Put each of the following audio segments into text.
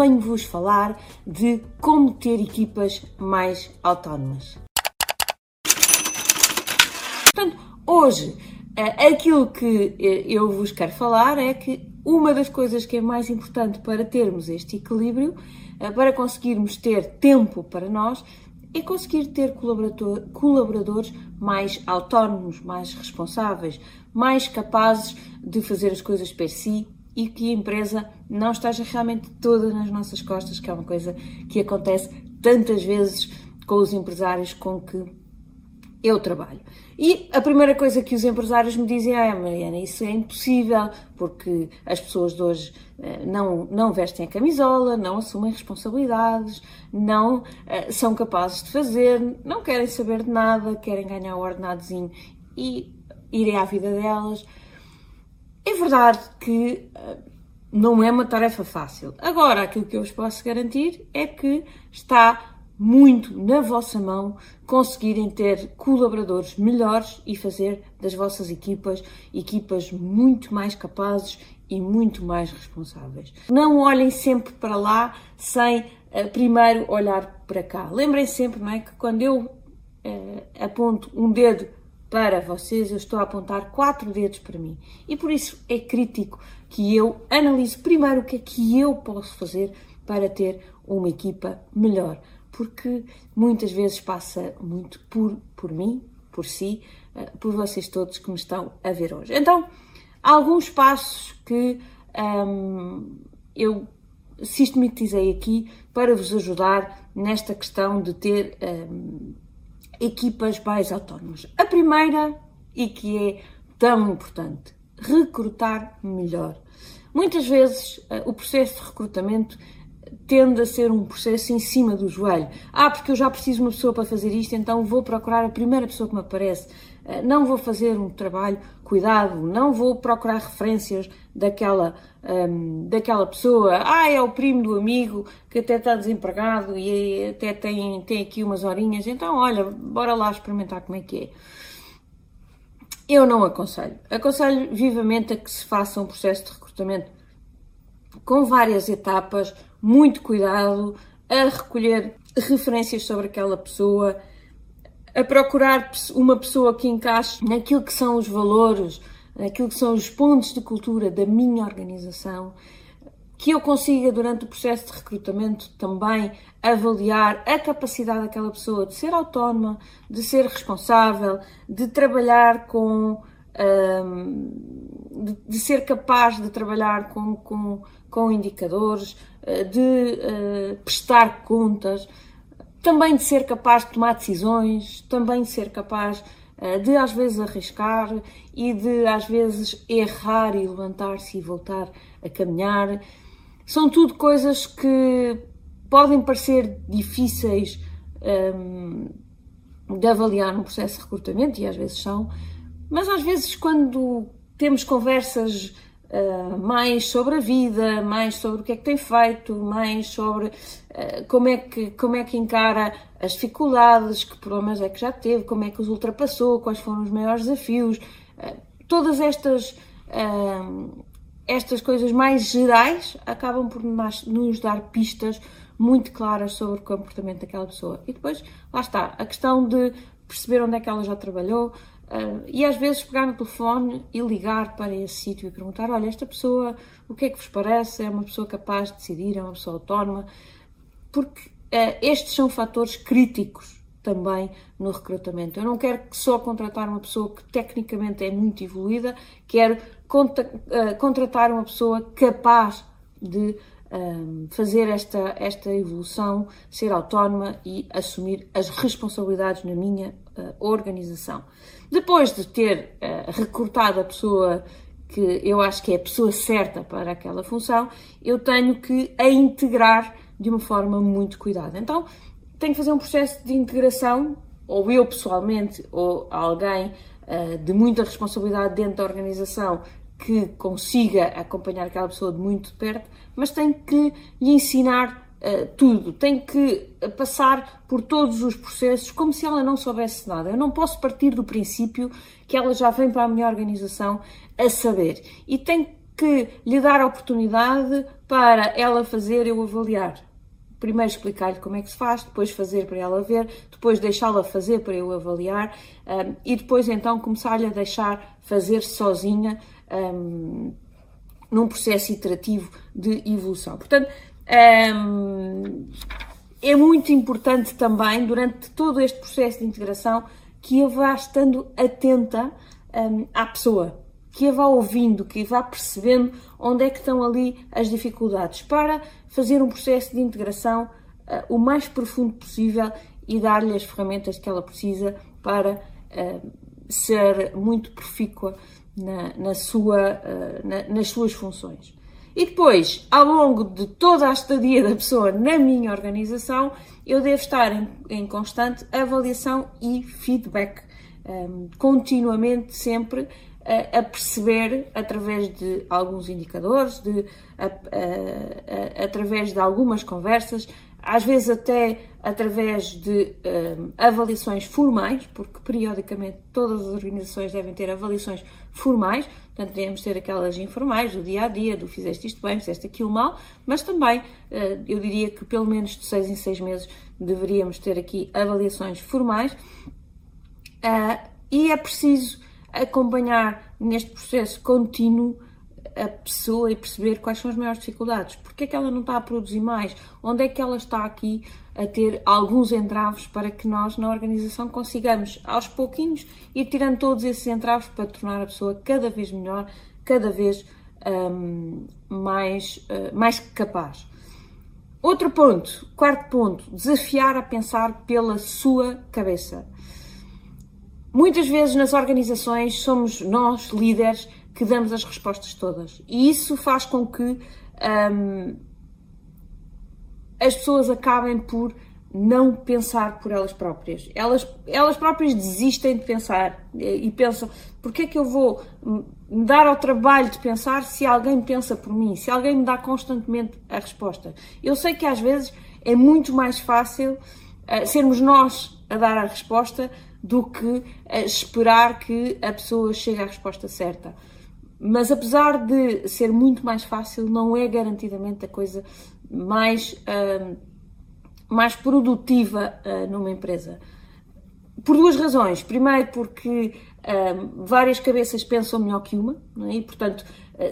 venho-vos falar de como ter equipas mais autónomas. Portanto, hoje, eh, aquilo que eh, eu vos quero falar é que uma das coisas que é mais importante para termos este equilíbrio, eh, para conseguirmos ter tempo para nós, é conseguir ter colaborador, colaboradores mais autónomos, mais responsáveis, mais capazes de fazer as coisas per si e que a empresa não esteja realmente toda nas nossas costas, que é uma coisa que acontece tantas vezes com os empresários com que eu trabalho. E a primeira coisa que os empresários me dizem é, Mariana, isso é impossível, porque as pessoas de hoje eh, não, não vestem a camisola, não assumem responsabilidades, não uh, são capazes de fazer, não querem saber de nada, querem ganhar o ordenadozinho e irem à vida delas. É verdade que uh, não é uma tarefa fácil. Agora, aquilo que eu vos posso garantir é que está muito na vossa mão conseguirem ter colaboradores melhores e fazer das vossas equipas equipas muito mais capazes e muito mais responsáveis. Não olhem sempre para lá sem uh, primeiro olhar para cá. Lembrem sempre, não é, que quando eu uh, aponto um dedo para vocês, eu estou a apontar quatro dedos para mim. E por isso é crítico que eu analise primeiro o que é que eu posso fazer para ter uma equipa melhor porque muitas vezes passa muito por, por mim, por si, eh, por vocês todos que me estão a ver hoje. Então, alguns passos que hum, eu sistematizei aqui para vos ajudar nesta questão de ter hum, equipas mais autónomas. A primeira, e que é tão importante, recrutar melhor. Muitas vezes eh, o processo de recrutamento tende a ser um processo em cima do joelho. Ah, porque eu já preciso de uma pessoa para fazer isto, então vou procurar a primeira pessoa que me aparece. Eh, não vou fazer um trabalho cuidado, não vou procurar referências daquela, um, ehm, daquela pessoa. Ah, é o primo do amigo que até está desempregado e até tem, tem aqui umas horinhas, então olha, bora lá experimentar como é que é. Eu não aconselho. Aconselho vivamente a que se faça um processo de recrutamento com várias etapas, muito cuidado, a recolher referências sobre aquela pessoa, a procurar uma pessoa que encaixe naquilo que são os valores, naquilo que são os pontos de cultura da minha organização, que eu consiga, durante o processo de recrutamento, também avaliar a capacidade daquela pessoa de ser autónoma, de ser responsável, de trabalhar com. Um, de, de, ser capaz de trabalhar com, com com indicadores, eh, de uh, prestar contas, também de ser capaz de tomar decisões, também de ser capaz uh, de às vezes arriscar e de às vezes errar e levantar-se e voltar a caminhar. São tudo coisas que podem parecer difíceis ehm, de avaliar no processo de recrutamento, e às vezes são, mas às vezes quando temos conversas Uh, mais sobre a vida, mais sobre o que é que tem feito, mais sobre uh, como, é que, como é que encara as dificuldades, que problemas é que já teve, como é que os ultrapassou, quais foram os maiores desafios, uh, todas estas, estas coisas mais gerais acabam por nos dar pistas muito claras sobre o comportamento daquela pessoa. E depois, lá está, a questão de perceber onde é que ela já trabalhou, Uh, e às vezes pegar no telefone e ligar para esse sítio e perguntar: olha, esta pessoa, o que é que vos parece? É uma pessoa capaz de decidir? É uma pessoa autónoma? Porque uh, estes são fatores críticos também no recrutamento. Eu não quero só contratar uma pessoa que tecnicamente é muito evoluída, quero uh, contratar uma pessoa capaz de fazer esta, esta evolução, ser autónoma e assumir as responsabilidades na minha uh, organização. Depois de ter uh, recrutado a pessoa que eu acho que é a pessoa certa para aquela função, eu tenho que a integrar de uma forma muito cuidada. Então, tenho que fazer um processo de integração, ou eu pessoalmente, ou alguém uh, de muita responsabilidade dentro da organização que consiga acompanhar aquela pessoa de muito perto, mas tem que lhe ensinar uh, tudo, tem que passar por todos os processos como se ela não soubesse nada. Eu não posso partir do princípio que ela já vem para a minha organização a saber e tem que lhe dar a oportunidade para ela fazer, eu avaliar. Primeiro explicar-lhe como é que se faz, depois fazer para ela ver, depois deixá-la fazer para eu avaliar um, e depois então começar-lhe a deixar fazer sozinha um, num processo iterativo de evolução. Portanto, é muito importante também, durante todo este processo de integração, que eu vá estando atenta à pessoa, que a vá ouvindo, que vá percebendo onde é que estão ali as dificuldades, para fazer um processo de integração uh, o mais profundo possível e dar-lhe as ferramentas que ela precisa para uh, ser muito profícua na, na sua, uh, na, nas suas funções. E depois, ao longo de toda a estadia da pessoa na minha organização, eu devo estar em, em constante avaliação e feedback, um, ehm, continuamente, sempre a, a, perceber através de alguns indicadores, de, a, através de algumas conversas, às vezes até através de um, avaliações formais, porque periodicamente todas as organizações devem ter avaliações formais, portanto devemos ter aquelas informais do dia a dia, do fizeste isto bem, fizeste aquilo mal, mas também uh, eu diria que pelo menos de seis em seis meses deveríamos ter aqui avaliações formais. Uh, e é preciso acompanhar neste processo contínuo a pessoa e perceber quais são as maiores dificuldades, porque é que ela não está a produzir mais, onde é que ela está aqui a ter alguns entraves para que nós na organização consigamos aos pouquinhos ir tirando todos esses entraves para tornar a pessoa cada vez melhor, cada vez um, mais, uh, mais capaz. Outro ponto, quarto ponto, desafiar a pensar pela sua cabeça. Muitas vezes nas organizações somos nós, líderes, que damos as respostas todas. E isso faz com que um, as pessoas acabem por não pensar por elas próprias. Elas, elas próprias desistem de pensar e pensam: porque é que eu vou me dar ao trabalho de pensar se alguém pensa por mim, se alguém me dá constantemente a resposta? Eu sei que às vezes é muito mais fácil uh, sermos nós a dar a resposta do que uh, esperar que a pessoa chegue à resposta certa. Mas apesar de ser muito mais fácil, não é garantidamente a coisa mais, uh, mais produtiva uh, numa empresa. Por duas razões. Primeiro, porque uh, várias cabeças pensam melhor que uma, é? e portanto,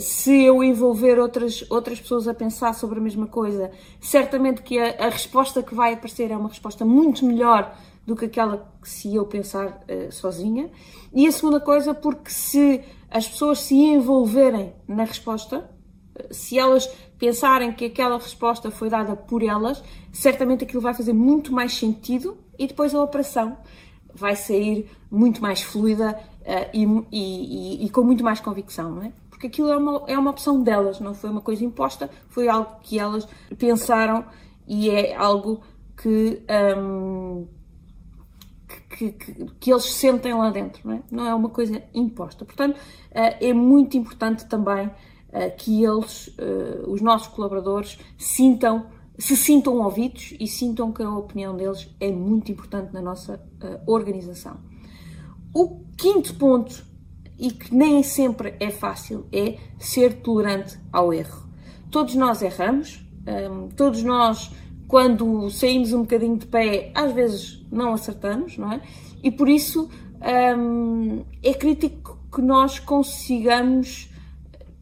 se eu envolver outras, outras pessoas a pensar sobre a mesma coisa, certamente que a, a resposta que vai aparecer é uma resposta muito melhor do que aquela que se eu pensar sozinha. E a segunda coisa, porque se as pessoas se envolverem na resposta, se elas pensarem que aquela resposta foi dada por elas, certamente aquilo vai fazer muito mais sentido e depois a operação vai sair muito mais fluida uh, e, e, e, com muito mais convicção, não é? Porque aquilo é uma, é uma opção delas, não foi uma coisa imposta, foi algo que elas pensaram e é algo que. Um, que, que, que, eles sentem lá dentro, não é? Não é uma coisa imposta. Portanto, eh, é muito importante também eh, que eles, eh, os nossos colaboradores, sintam, se sintam ouvidos e sintam que a opinião deles é muito importante na nossa organização. O quinto ponto, e que nem sempre é fácil, é ser tolerante ao erro. Todos nós erramos, todos nós quando saímos um bocadinho de pé, às vezes não acertamos, não é? E por isso hum, é crítico que nós consigamos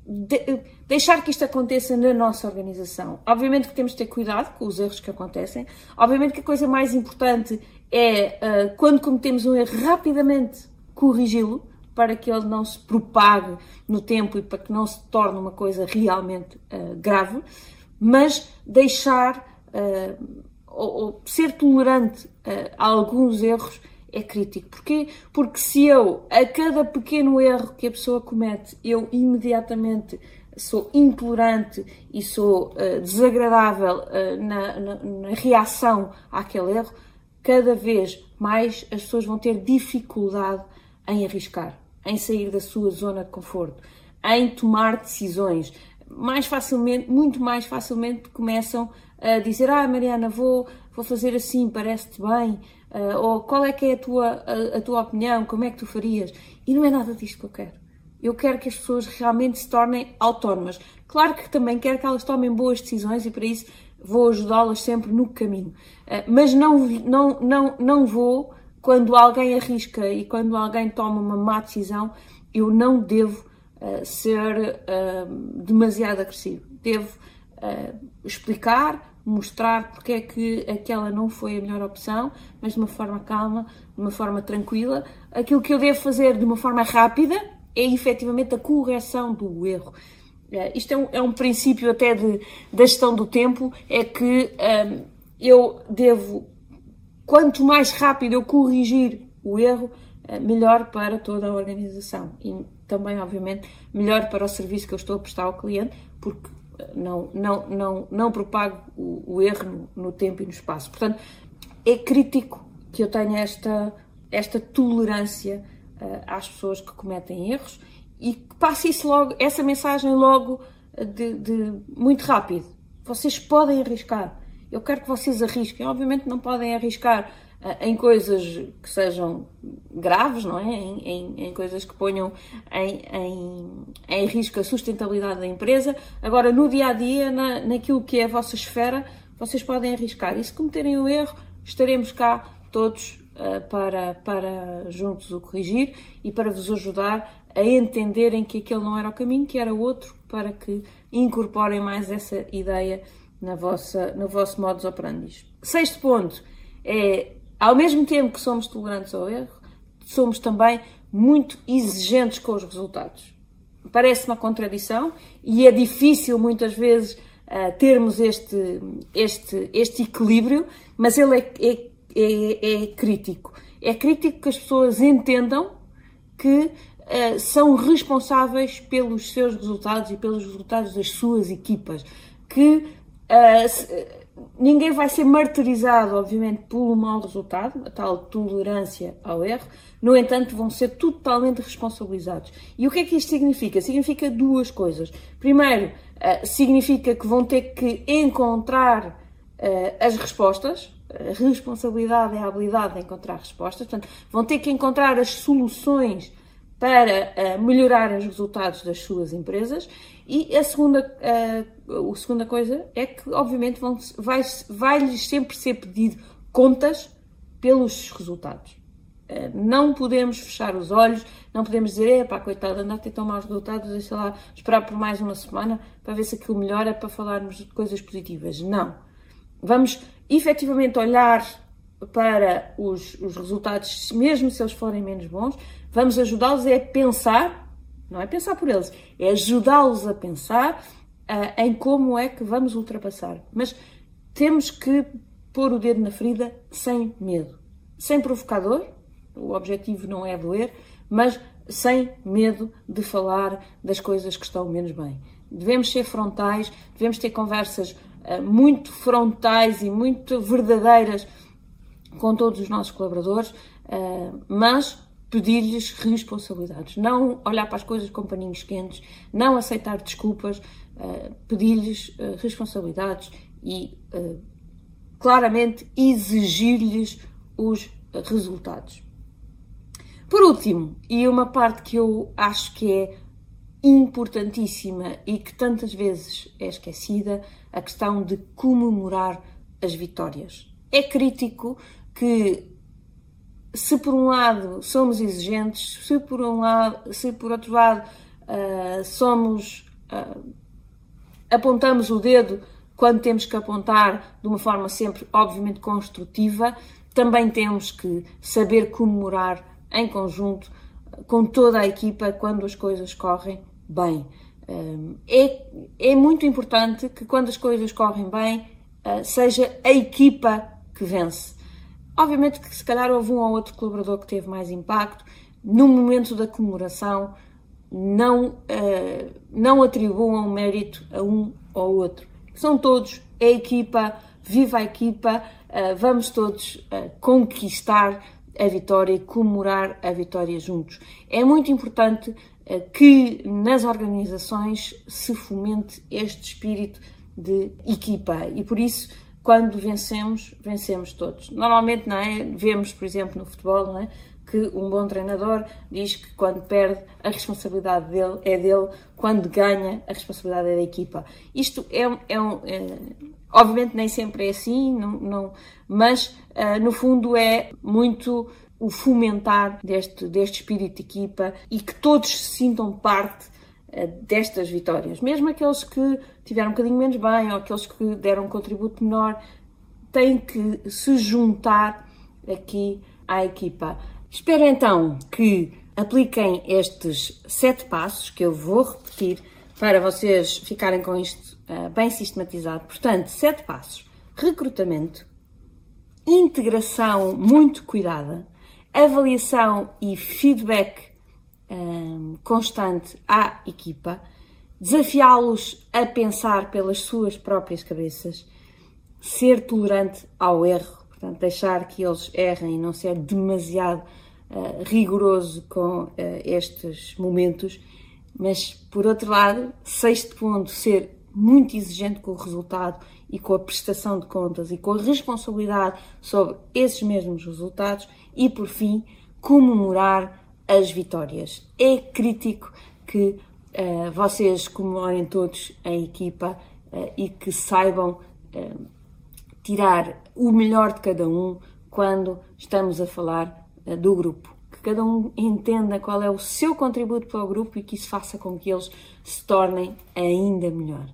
de, deixar que isto aconteça na nossa organização. Obviamente que temos de ter cuidado com os erros que acontecem. Obviamente que a coisa mais importante é, uh, quando cometemos um erro, rapidamente corrigi-lo para que ele não se propague no tempo e para que não se torne uma coisa realmente uh, grave, mas deixar uh, ou, ou, ser tolerante uh, a alguns erros é crítico. Porquê? Porque se eu, a cada pequeno erro que a pessoa comete, eu imediatamente sou intolerante e sou uh, desagradável uh, na, na, na, reação àquele erro, cada vez mais as pessoas vão ter dificuldade em arriscar, em sair da sua zona de conforto, em tomar decisões. Mais facilmente, muito mais facilmente começam dizer, ah Mariana, vou, vou fazer assim, parece-te bem, uh, ou qual é que é a tua, a, a, tua opinião, como é que tu farias? E não é nada disto que eu quero. Eu quero que as pessoas realmente se tornem autónomas. Claro que também quero que elas tomem boas decisões e para isso vou ajudá-las sempre no caminho. Eh, mas não, não, não, não vou, quando alguém arrisca e quando alguém toma uma má decisão, eu não devo uh, ser uh, demasiado agressivo. Devo uh, explicar, mostrar porque é que aquela não foi a melhor opção, mas de uma forma calma, de uma forma tranquila. Aquilo que eu devo fazer de uma forma rápida é efetivamente a correção do erro. Uh, isto é um, é um, princípio até de, da gestão do tempo, é que um, eu devo, quanto mais rápido eu corrigir o erro, uh, melhor para toda a organização e também, obviamente, melhor para o serviço que eu estou a prestar ao cliente, porque não, não, não, não propago o, o erro no, no, tempo e no espaço. Portanto, é crítico que eu tenha esta, esta tolerância uh, às pessoas que cometem erros e que passe isso logo, essa mensagem logo de, de, muito rápido. Vocês podem arriscar. Eu quero que vocês arrisquem. Obviamente não podem arriscar em coisas que sejam graves, não é? Em, em, em coisas que ponham em, em, risco a sustentabilidade da empresa. Agora, no dia a dia, na, naquilo que é a vossa esfera, vocês podem arriscar. E se cometerem o erro, estaremos cá todos uh, para, para juntos o corrigir e para vos ajudar a entenderem que aquele não era o caminho, que era outro, para que incorporem mais essa ideia na vossa, no vosso modus operandi. Sexto ponto é ao mesmo tempo que somos tolerantes ao erro, somos também muito exigentes com os resultados. Parece uma contradição e é difícil muitas vezes uh, termos este, este, este equilíbrio, mas ele é, é, é, é, crítico. É crítico que as pessoas entendam que uh, são responsáveis pelos seus resultados e pelos resultados das suas equipas. Que uh, ninguém vai ser martirizado, obviamente, pelo mau resultado, a tal tolerância ao erro, no entanto, vão ser totalmente responsabilizados. E o que é que isto significa? Significa duas coisas. Primeiro, uh, significa que vão ter que encontrar uh, as respostas. A responsabilidade é a habilidade de encontrar respostas. Portanto, vão ter que encontrar as soluções para uh, melhorar os resultados das suas empresas. E a segunda, uh, a segunda coisa é que, obviamente, vão, vai, vai-lhes sempre ser pedido contas pelos resultados. Uh, não podemos fechar os olhos, não podemos dizer, pá, coitado, andar a tão maus resultados, deixa lá esperar por mais uma semana para ver se aquilo melhora para falarmos de coisas positivas. Não. Vamos efetivamente olhar para os, os resultados, mesmo se eles forem menos bons, vamos ajudá-los a pensar, não é pensar por eles, é ajudá-los a pensar uh, em como é que vamos ultrapassar. Mas temos que pôr o dedo na ferida sem medo, sem provocador, o objetivo não é doer, mas sem medo de falar das coisas que estão menos bem. Devemos ser frontais, devemos ter conversas uh, muito frontais e muito verdadeiras com todos os nossos colaboradores, uh, mas pedir-lhes responsabilidades. Não olhar para as coisas com paninhos quentes, não aceitar desculpas, uh, pedir-lhes uh, responsabilidades e claramente exigir-lhes os resultados. Por último, e uma parte que eu acho que é importantíssima e que tantas vezes é esquecida, a questão de comemorar as vitórias. É crítico que se por um lado somos exigentes, se por um lado, se por outro lado uh, somos uh, apontamos o dedo quando temos que apontar de uma forma sempre obviamente construtiva, também temos que saber comemorar em conjunto com toda a equipa quando as coisas correm bem. É, é muito importante que quando as coisas correm bem, ah, seja a equipa que vence. Obviamente que se calhar houve um ou outro colaborador que teve mais impacto. No momento da comemoração, não, uh, não atribuam mérito a um ou outro. São todos a equipa, viva a equipa, uh, vamos todos uh, conquistar a vitória e comemorar a vitória juntos. É muito importante que nas organizações se fomente este espírito de equipa e por isso quando vencemos, vencemos todos. Normalmente, não é? Vemos, por exemplo, no futebol, não é? que um bom treinador diz que quando perde a responsabilidade dele é dele, quando ganha a responsabilidade é da equipa. Isto é, é um. É, obviamente nem sempre é assim, não, não mas uh, no fundo é muito o fomentar deste, deste espírito de equipa e que todos se sintam parte destas vitórias. Mesmo aqueles que tiveram um bocadinho menos bem ou aqueles que deram um contributo menor, têm que se juntar aqui à equipa. Espero então que apliquem estes sete passos que eu vou repetir para vocês ficarem com isto uh, bem sistematizado. Portanto, sete passos: recrutamento, integração muito cuidada, avaliação e feedback um, constante à equipa, desafiá-los a pensar pelas suas próprias cabeças, ser tolerante ao erro, portanto, deixar que eles errem e não ser demasiado uh, rigoroso com uh, estes momentos, mas por outro lado, sexto ponto, ser muito exigente com o resultado e com a prestação de contas e com a responsabilidade sobre esses mesmos resultados e por fim comemorar as vitórias. É crítico que uh, vocês comemorem todos em equipa uh, e que saibam uh, tirar o melhor de cada um quando estamos a falar do grupo. Que cada um entenda qual é o seu contributo para o grupo e que isso faça com que eles se tornem ainda melhor.